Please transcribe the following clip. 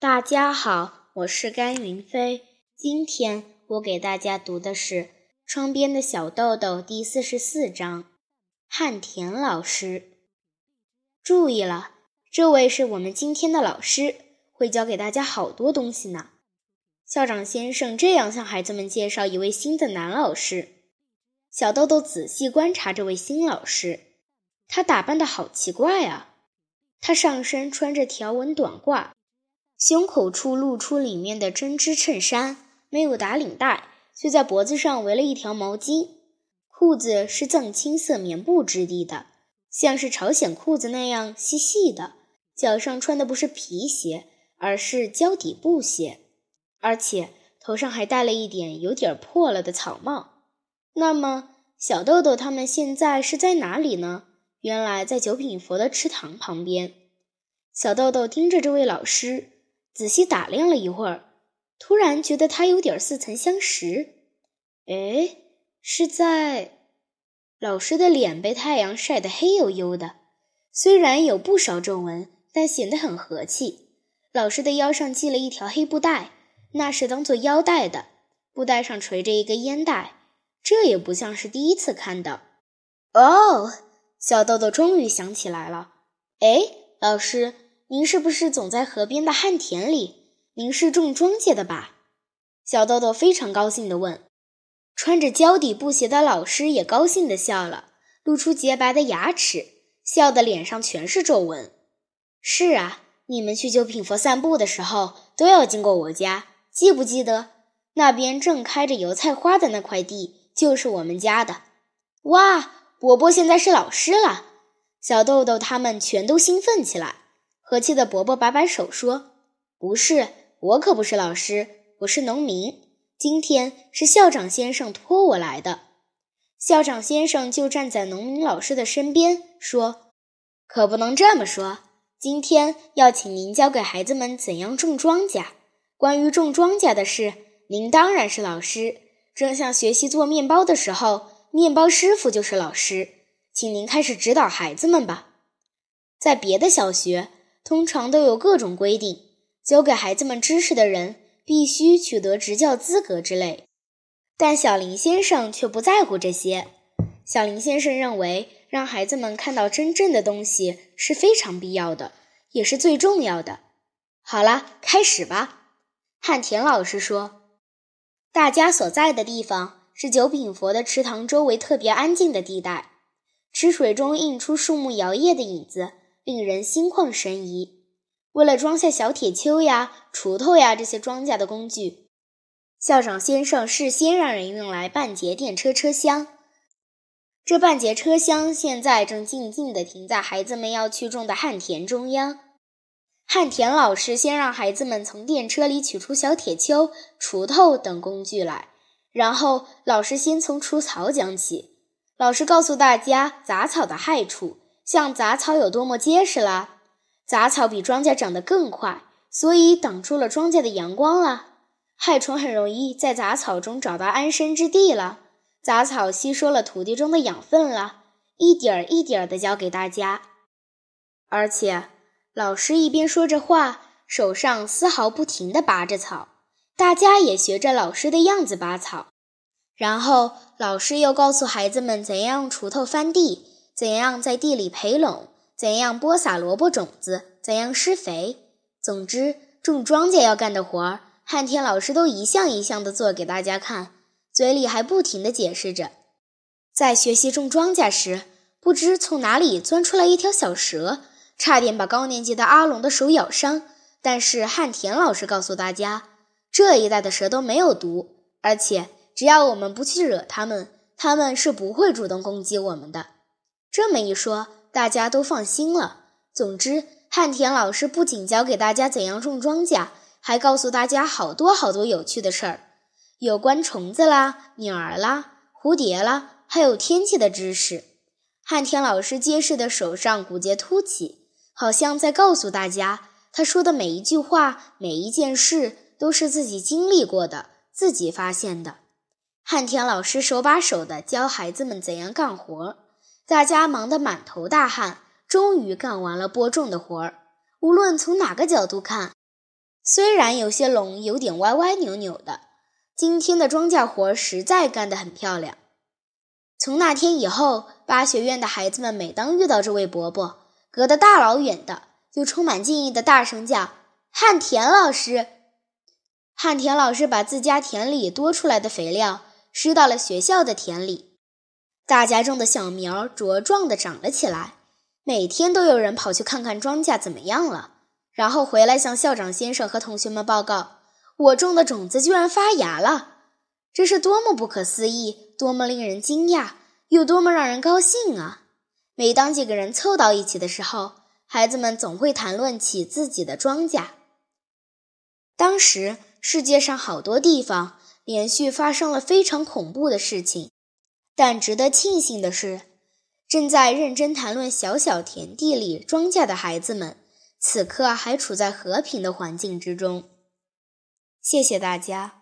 大家好，我是甘云飞。今天我给大家读的是《窗边的小豆豆》第四十四章。汉田老师，注意了，这位是我们今天的老师，会教给大家好多东西呢。校长先生这样向孩子们介绍一位新的男老师。小豆豆仔细观察这位新老师，他打扮的好奇怪啊！他上身穿着条纹短褂，胸口处露出里面的针织衬衫，没有打领带，却在脖子上围了一条毛巾。裤子是藏青色棉布质地的，像是朝鲜裤子那样细细的。脚上穿的不是皮鞋，而是胶底布鞋，而且头上还戴了一点有点破了的草帽。那么，小豆豆他们现在是在哪里呢？原来在九品佛的池塘旁边。小豆豆盯着这位老师，仔细打量了一会儿，突然觉得他有点似曾相识。哎，是在……老师的脸被太阳晒得黑黝黝的，虽然有不少皱纹，但显得很和气。老师的腰上系了一条黑布带，那是当做腰带的，布带上垂着一个烟袋。这也不像是第一次看到。哦，小豆豆终于想起来了。哎，老师，您是不是总在河边的旱田里？您是种庄稼的吧？小豆豆非常高兴地问。穿着胶底布鞋的老师也高兴地笑了，露出洁白的牙齿，笑得脸上全是皱纹。是啊，你们去九品佛散步的时候都要经过我家，记不记得？那边正开着油菜花的那块地。就是我们家的，哇！伯伯现在是老师了，小豆豆他们全都兴奋起来。和气的伯伯摆摆手说：“不是，我可不是老师，我是农民。今天是校长先生托我来的。”校长先生就站在农民老师的身边说：“可不能这么说，今天要请您教给孩子们怎样种庄稼。关于种庄稼的事，您当然是老师。”正像学习做面包的时候，面包师傅就是老师，请您开始指导孩子们吧。在别的小学，通常都有各种规定，教给孩子们知识的人必须取得执教资格之类。但小林先生却不在乎这些。小林先生认为，让孩子们看到真正的东西是非常必要的，也是最重要的。好了，开始吧。汉田老师说。大家所在的地方是九品佛的池塘周围特别安静的地带，池水中映出树木摇曳的影子，令人心旷神怡。为了装下小铁锹呀、锄头呀这些庄稼的工具，校长先生事先让人运来半截电车车厢。这半截车厢现在正静静地停在孩子们要去种的旱田中央。旱田老师先让孩子们从电车里取出小铁锹、锄头等工具来，然后老师先从除草讲起。老师告诉大家杂草的害处，像杂草有多么结实啦。杂草比庄稼长得更快，所以挡住了庄稼的阳光了。害虫很容易在杂草中找到安身之地了。杂草吸收了土地中的养分了，一点儿一点儿地教给大家，而且。老师一边说着话，手上丝毫不停地拔着草，大家也学着老师的样子拔草。然后老师又告诉孩子们怎样用锄头翻地，怎样在地里培垄，怎样播撒萝卜种子，怎样施肥。总之，种庄稼要干的活儿，汉天老师都一项一项的做给大家看，嘴里还不停的解释着。在学习种庄稼时，不知从哪里钻出来一条小蛇。差点把高年级的阿龙的手咬伤，但是汉田老师告诉大家，这一带的蛇都没有毒，而且只要我们不去惹它们，它们是不会主动攻击我们的。这么一说，大家都放心了。总之，汉田老师不仅教给大家怎样种庄稼，还告诉大家好多好多有趣的事儿，有关虫子啦、鸟儿啦、蝴蝶啦，还有天气的知识。汉田老师结实的手上骨节凸起。好像在告诉大家，他说的每一句话、每一件事都是自己经历过的、自己发现的。汉田老师手把手地教孩子们怎样干活，大家忙得满头大汗，终于干完了播种的活儿。无论从哪个角度看，虽然有些垄有点歪歪扭扭的，今天的庄稼活实在干得很漂亮。从那天以后，巴学院的孩子们每当遇到这位伯伯，隔得大老远的，就充满敬意的大声叫：“旱田老师！”旱田老师把自家田里多出来的肥料施到了学校的田里，大家种的小苗茁壮地长了起来。每天都有人跑去看看庄稼怎么样了。然后回来向校长先生和同学们报告：“我种的种子居然发芽了！这是多么不可思议，多么令人惊讶，又多么让人高兴啊！”每当几个人凑到一起的时候，孩子们总会谈论起自己的庄稼。当时世界上好多地方连续发生了非常恐怖的事情，但值得庆幸的是，正在认真谈论小小田地里庄稼的孩子们。此刻还处在和平的环境之中。谢谢大家。